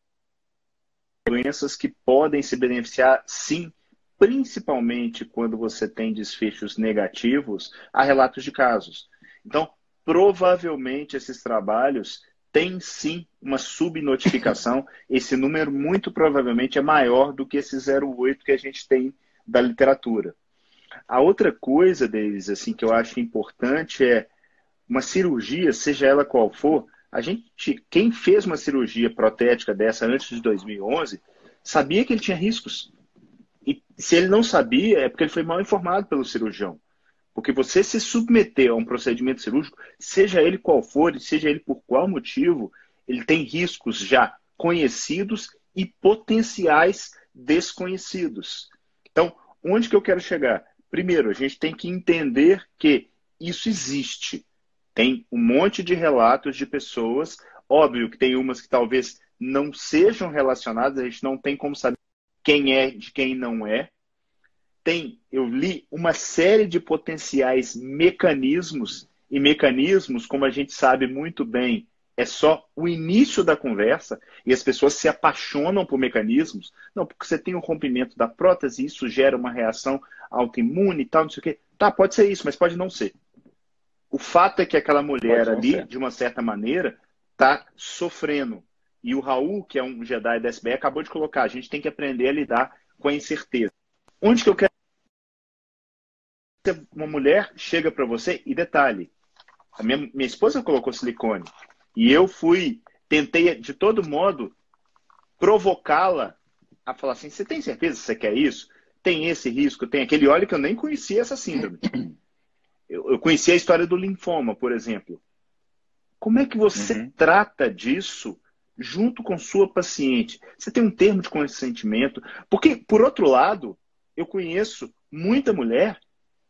doenças que podem se beneficiar, sim, principalmente quando você tem desfechos negativos, há relatos de casos. Então, provavelmente esses trabalhos tem sim uma subnotificação. Esse número muito provavelmente é maior do que esse 0,8 que a gente tem da literatura. A outra coisa deles, assim, que eu acho importante é uma cirurgia, seja ela qual for, a gente, quem fez uma cirurgia protética dessa antes de 2011, sabia que ele tinha riscos. Se ele não sabia, é porque ele foi mal informado pelo cirurgião. Porque você se submeter a um procedimento cirúrgico, seja ele qual for, seja ele por qual motivo, ele tem riscos já conhecidos e potenciais desconhecidos. Então, onde que eu quero chegar? Primeiro, a gente tem que entender que isso existe. Tem um monte de relatos de pessoas, óbvio que tem umas que talvez não sejam relacionadas, a gente não tem como saber quem é de quem não é. Tem, eu li uma série de potenciais mecanismos, e mecanismos, como a gente sabe muito bem, é só o início da conversa e as pessoas se apaixonam por mecanismos. Não, porque você tem um rompimento da prótese, isso gera uma reação autoimune e tal, não sei o quê. Tá, pode ser isso, mas pode não ser. O fato é que aquela mulher ali, ser. de uma certa maneira, está sofrendo. E o Raul, que é um Jedi da SBE, acabou de colocar: a gente tem que aprender a lidar com a incerteza. Onde que eu quero. Uma mulher chega para você, e detalhe: a minha, minha esposa colocou silicone. E eu fui, tentei de todo modo provocá-la a falar assim: você tem certeza que você quer isso? Tem esse risco, tem aquele. Olha que eu nem conhecia essa síndrome. Eu, eu conhecia a história do linfoma, por exemplo. Como é que você uhum. trata disso junto com sua paciente? Você tem um termo de consentimento? Porque, por outro lado, eu conheço muita mulher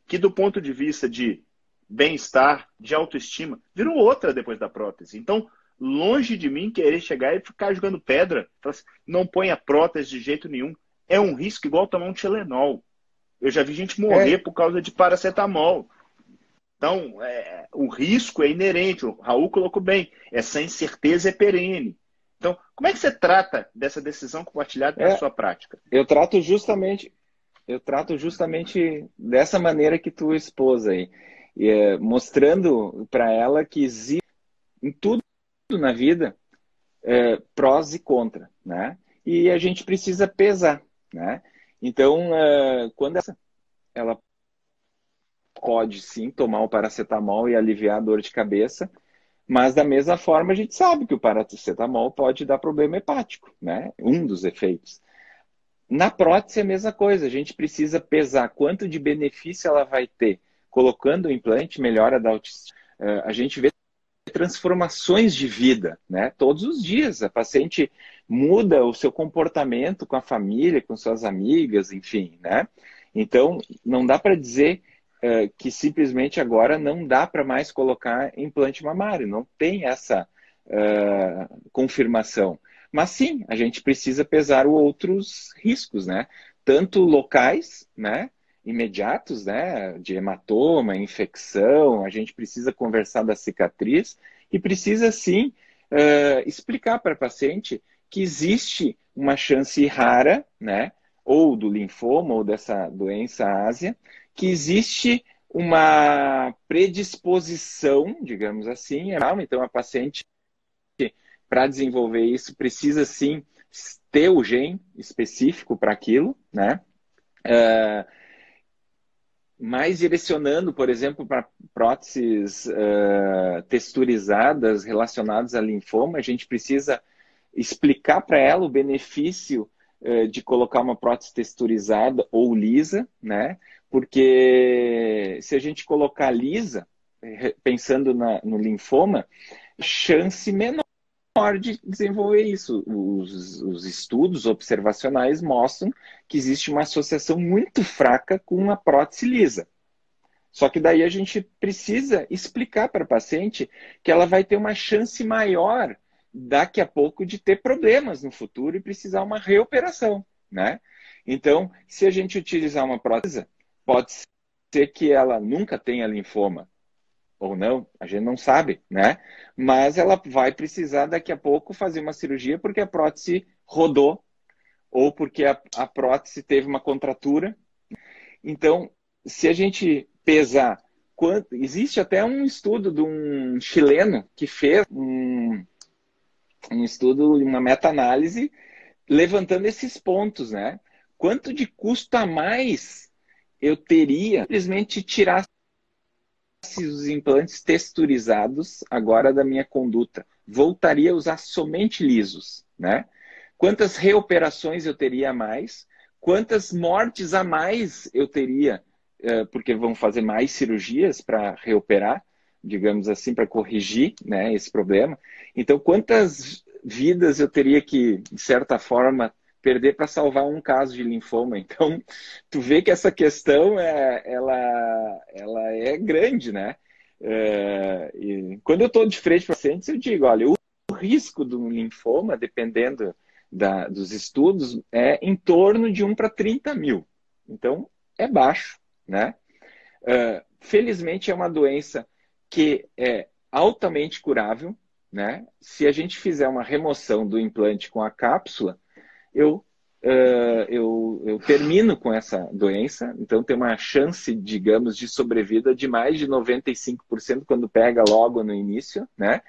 que, do ponto de vista de bem-estar, de autoestima, virou outra depois da prótese. Então, longe de mim querer chegar e ficar jogando pedra, assim, não põe a prótese de jeito nenhum. É um risco igual tomar um Tilenol. Eu já vi gente morrer é. por causa de paracetamol. Então, é, o risco é inerente, o Raul colocou bem, essa incerteza é perene. Então, como é que você trata dessa decisão compartilhada é, na sua prática? Eu trato justamente, eu trato justamente dessa maneira que tu expôs aí, e, é, mostrando para ela que existe em tudo na vida é, prós e contra, né? E a gente precisa pesar, né? Então, é, quando essa, ela pode sim tomar o paracetamol e aliviar a dor de cabeça, mas da mesma forma a gente sabe que o paracetamol pode dar problema hepático, né? Um dos efeitos. Na prótese é a mesma coisa, a gente precisa pesar quanto de benefício ela vai ter colocando o implante, melhora da autoestima. Uh, a gente vê transformações de vida, né? Todos os dias a paciente muda o seu comportamento com a família, com suas amigas, enfim, né? Então não dá para dizer uh, que simplesmente agora não dá para mais colocar implante mamário, não tem essa uh, confirmação. Mas sim, a gente precisa pesar outros riscos, né? Tanto locais, né? imediatos, né, de hematoma, infecção, a gente precisa conversar da cicatriz e precisa sim uh, explicar para paciente que existe uma chance rara, né, ou do linfoma ou dessa doença ásia, que existe uma predisposição, digamos assim, então a paciente para desenvolver isso precisa sim ter o gene específico para aquilo, né? Uh, mais direcionando, por exemplo, para próteses uh, texturizadas relacionadas a linfoma, a gente precisa explicar para ela o benefício uh, de colocar uma prótese texturizada ou lisa, né? Porque se a gente colocar lisa, pensando na, no linfoma, chance menor de desenvolver isso. Os, os, estudos observacionais mostram que existe uma associação muito fraca com uma prótese lisa. Só que daí a gente precisa explicar para a paciente que ela vai ter uma chance maior daqui a pouco de ter problemas no futuro e precisar uma reoperação, né? Então, se a gente utilizar uma prótese, pode ser que ela nunca tenha linfoma ou não, a gente não sabe, né? Mas ela vai precisar daqui a pouco fazer uma cirurgia porque a prótese rodou ou porque a, a prótese teve uma contratura. Então, se a gente pesar quanto, existe até um estudo de um chileno que fez um, um estudo, uma meta-análise levantando esses pontos, né? Quanto de custo a mais eu teria simplesmente tirar os implantes texturizados agora da minha conduta, voltaria a usar somente lisos, né? Quantas reoperações eu teria a mais? Quantas mortes a mais eu teria uh, porque vão fazer mais cirurgias para reoperar, digamos assim, para corrigir né, esse problema. Então, quantas vidas eu teria que, de certa forma, perder para salvar um caso de linfoma. Então, tu vê que essa questão é, ela, ela é grande, né? É, quando eu estou de frente para pacientes, eu digo, olha, o risco do linfoma, dependendo da, dos estudos, é em torno de 1 para 30 mil. Então, é baixo, né? É, felizmente, é uma doença que é altamente curável, né? Se a gente fizer uma remoção do implante com a cápsula, eu, uh, eu, eu termino com essa doença, então tem uma chance, digamos, de sobrevida de mais de 95% quando pega logo no início, né?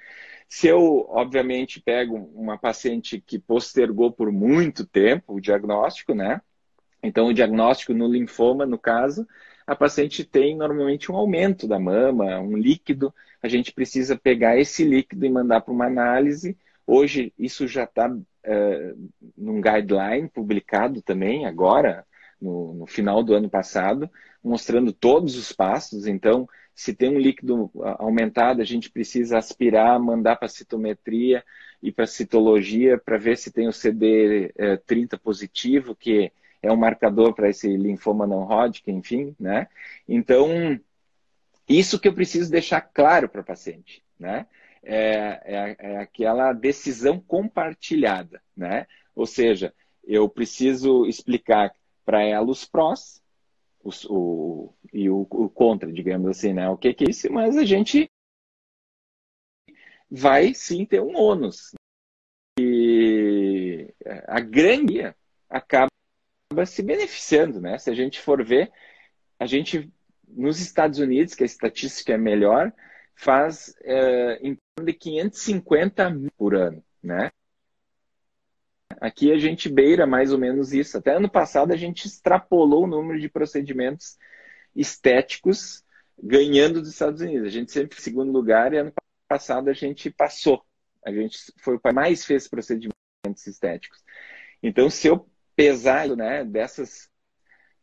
Se eu, obviamente, pego uma paciente que postergou por muito tempo o diagnóstico, né? Então, o diagnóstico no linfoma, no caso, a paciente tem normalmente um aumento da mama, um líquido. A gente precisa pegar esse líquido e mandar para uma análise. Hoje, isso já está num guideline publicado também agora, no, no, final do ano passado, mostrando todos os passos. Então, se tem um líquido aumentado, a gente precisa aspirar, mandar para citometria e para citologia para ver se tem o CD30 positivo, que é um marcador para esse linfoma não Hodgkin, enfim, né? Então, isso que eu preciso deixar claro para o paciente, né? É, é, é aquela decisão compartilhada, né? Ou seja, eu preciso explicar para ela os prós os, o, e o, o, contra, digamos assim, né? O que, que é isso, mas a gente vai sim ter um ônus. E a grande acaba se beneficiando, né? Se a gente for ver, a gente nos Estados Unidos, que a estatística é melhor, faz é, em torno de 550 mil por ano, né? Aqui a gente beira mais ou menos isso. Até ano passado a gente extrapolou o número de procedimentos estéticos ganhando dos Estados Unidos. A gente sempre em segundo lugar e ano passado a gente passou. A gente foi o que mais fez procedimentos estéticos. Então, se eu pesar né, dessas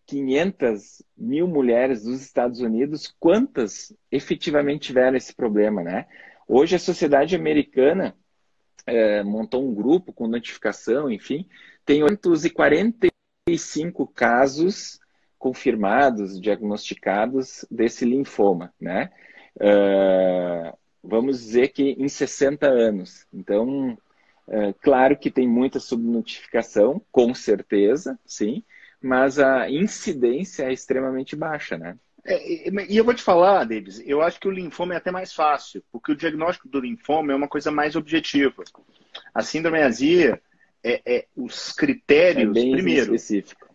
500 mil mulheres dos Estados Unidos, quantas efetivamente tiveram esse problema, né? Hoje a sociedade americana é, montou um grupo com notificação, enfim, tem 845 casos confirmados, diagnosticados desse linfoma, né? Uh, vamos dizer que em 60 anos. Então, uh, claro que tem muita subnotificação, com certeza, sim, mas a incidência é extremamente baixa, né? É, e eu vou te falar, Davis, eu acho que o linfoma é até mais fácil, porque o diagnóstico do linfoma é uma coisa mais objetiva. A síndrome azia, é, é os critérios, é primeiro,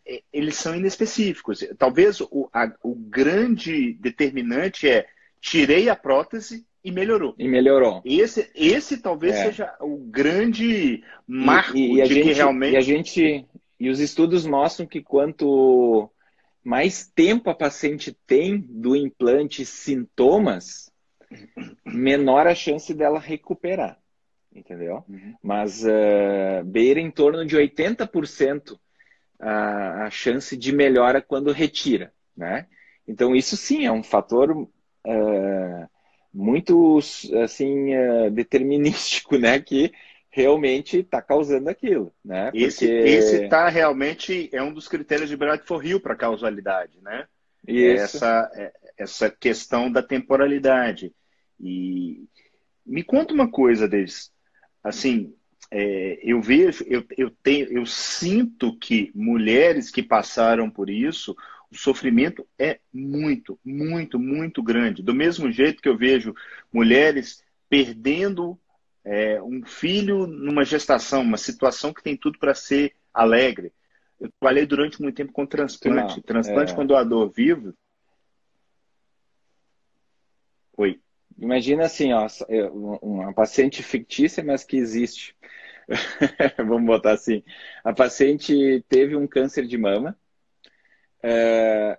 é, eles são inespecíficos. Talvez o, a, o grande determinante é tirei a prótese e melhorou. E melhorou. Esse, esse talvez é. seja o grande marco e, e, e de gente, que realmente. E a gente e os estudos mostram que quanto mais tempo a paciente tem do implante sintomas, menor a chance dela recuperar. Entendeu? Uhum. Mas uh, beira em torno de 80% a, a chance de melhora quando retira. Né? Então, isso sim é um fator uh, muito assim, uh, determinístico, né? Que realmente está causando aquilo, né? Porque... Esse está realmente é um dos critérios de Bradford Hill para causalidade, né? Isso. Essa é, essa questão da temporalidade. E me conta uma coisa, Davis. Assim, é, eu vejo, eu, eu tenho, eu sinto que mulheres que passaram por isso, o sofrimento é muito, muito, muito grande. Do mesmo jeito que eu vejo mulheres perdendo é, um filho numa gestação, uma situação que tem tudo para ser alegre. Eu trabalhei durante muito tempo com transplante. Não, transplante é... com doador vivo. Oi. Imagina assim, ó, uma paciente fictícia, mas que existe. Vamos botar assim. A paciente teve um câncer de mama, é,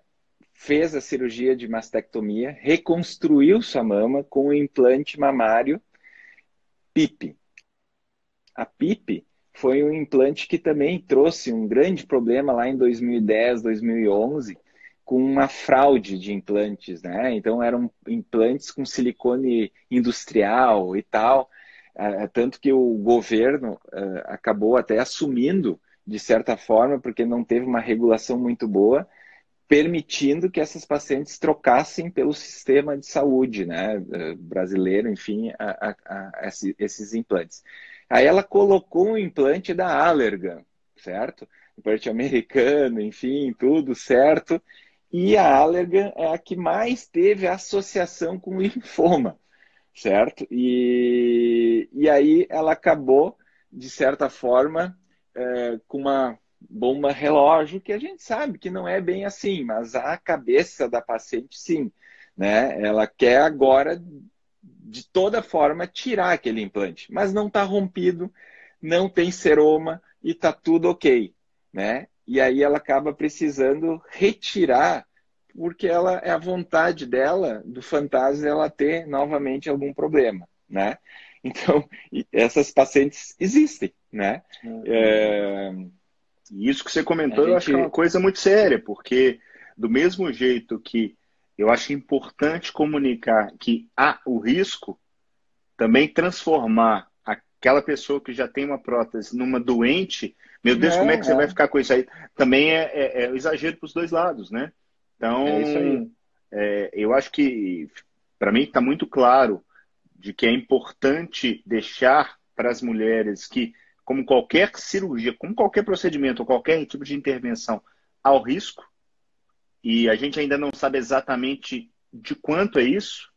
fez a cirurgia de mastectomia, reconstruiu sua mama com um implante mamário PIP. A PIP foi um implante que também trouxe um grande problema lá em 2010, 2011, com uma fraude de implantes, né? Então eram implantes com silicone industrial e tal, uh, tanto que o governo uh, acabou até assumindo de certa forma, porque não teve uma regulação muito boa, permitindo que essas pacientes trocassem pelo sistema de saúde né, brasileiro, enfim, a, a, a esses implantes. Aí ela colocou um implante da Allergan, certo? Implante americano, enfim, tudo certo. E a Allergan é a que mais teve associação com linfoma, certo? E, e aí ela acabou, de certa forma, é, com uma bomba relógio, que a gente sabe que não é bem assim, mas a cabeça da paciente, sim. Né? Ela quer agora, de toda forma, tirar aquele implante, mas não está rompido, não tem seroma e está tudo ok. Né? E aí ela acaba precisando retirar, porque ela é a vontade dela, do fantasma, ela ter novamente algum problema. Né? Então, essas pacientes existem. Né? Uhum. É e isso que você comentou, gente... eu acho que é uma coisa muito séria, porque do mesmo jeito que eu acho importante comunicar que há o risco, também transformar aquela pessoa que já tem uma prótese numa doente, meu Deus, é, como é que é. você vai ficar com isso aí? Também é, é, é exagero para os dois lados, né? Então, é é, eu acho que, para mim, está muito claro de que é importante deixar para as mulheres que como qualquer cirurgia, como qualquer procedimento ou qualquer tipo de intervenção, ao risco. E a gente ainda não sabe exatamente de quanto é isso.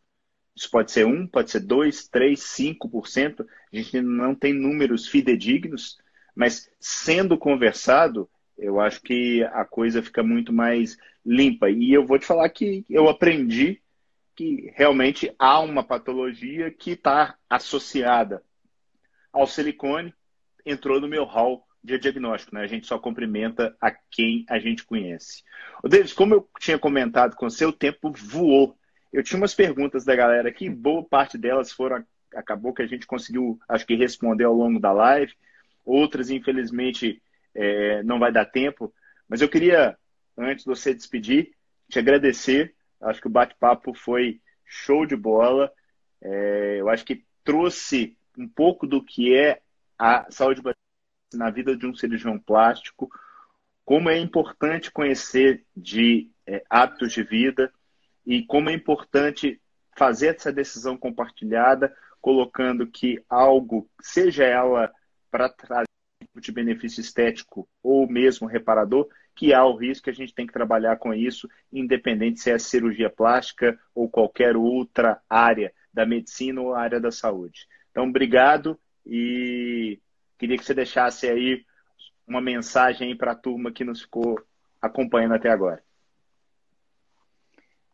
Isso pode ser 1, pode ser 2, 3, 5%. A gente não tem números fidedignos, mas sendo conversado, eu acho que a coisa fica muito mais limpa. E eu vou te falar que eu aprendi que realmente há uma patologia que está associada ao silicone entrou no meu hall de diagnóstico, né? A gente só cumprimenta a quem a gente conhece. O David, como eu tinha comentado com você, o tempo voou. Eu tinha umas perguntas da galera aqui, boa parte delas foram acabou que a gente conseguiu, acho que responder ao longo da live. Outras, infelizmente, é, não vai dar tempo. Mas eu queria, antes de você despedir, te agradecer. Acho que o bate-papo foi show de bola. É, eu acho que trouxe um pouco do que é a saúde na vida de um cirurgião plástico, como é importante conhecer de é, hábitos de vida e como é importante fazer essa decisão compartilhada, colocando que algo, seja ela para trazer de benefício estético ou mesmo reparador, que há o risco que a gente tem que trabalhar com isso, independente se é cirurgia plástica ou qualquer outra área da medicina ou área da saúde. Então, obrigado e queria que você deixasse aí uma mensagem para a turma que nos ficou acompanhando até agora.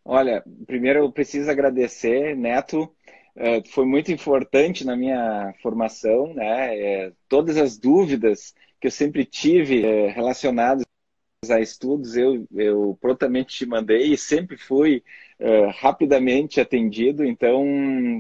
Olha, primeiro eu preciso agradecer, Neto. É, foi muito importante na minha formação, né? É, todas as dúvidas que eu sempre tive é, relacionadas a estudos, eu, eu prontamente te mandei e sempre fui rapidamente atendido. Então,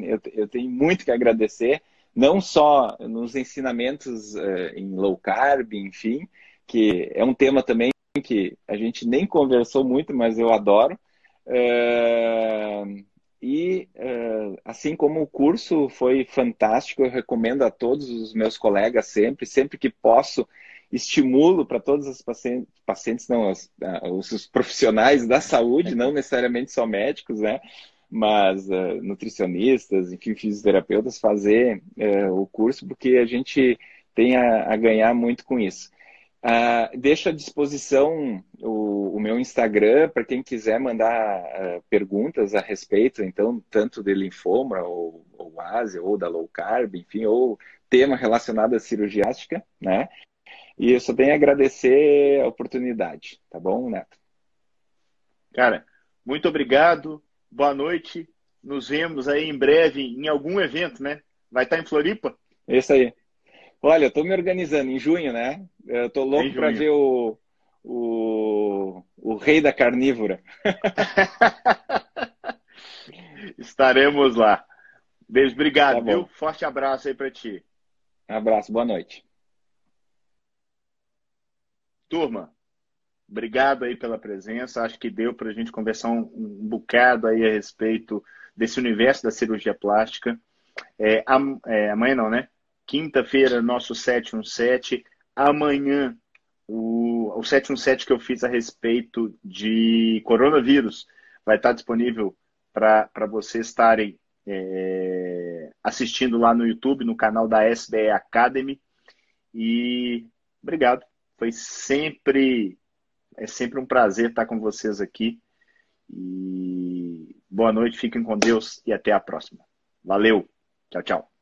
eu, eu tenho muito que agradecer não só nos ensinamentos uh, em low carb, enfim, que é um tema também que a gente nem conversou muito, mas eu adoro. Uh, e uh, assim como o curso foi fantástico, eu recomendo a todos os meus colegas sempre, sempre que posso, estimulo para todos os pacientes, pacientes não, os, os profissionais da saúde, não necessariamente só médicos, né? Mas uh, nutricionistas, enfim, fisioterapeutas, fazer uh, o curso, porque a gente tem a, a ganhar muito com isso. Uh, deixo à disposição o, o meu Instagram para quem quiser mandar uh, perguntas a respeito, então, tanto de linfoma, ou, ou ou da low carb, enfim, ou tema relacionado à cirurgiástica, né? E eu só tenho a agradecer a oportunidade, tá bom, Neto? Cara, muito obrigado boa noite. Nos vemos aí em breve em algum evento, né? Vai estar em Floripa? Isso aí. Olha, eu tô me organizando em junho, né? Eu tô louco para ver o, o, o rei da carnívora. Estaremos lá. Beijo, obrigado, tá viu? Forte abraço aí para ti. abraço, boa noite. Turma, obrigado aí pela presença. Acho que deu para a gente conversar um, um bocado aí a respeito desse universo da cirurgia plástica. É, am, é, amanhã não, né? Quinta-feira, nosso 717. Amanhã, o, o 717 que eu fiz a respeito de coronavírus vai estar disponível para vocês estarem é, assistindo lá no YouTube, no canal da SBE Academy. E obrigado. Foi sempre é sempre um prazer estar com vocês aqui. E boa noite, fiquem com Deus e até a próxima. Valeu. Tchau, tchau.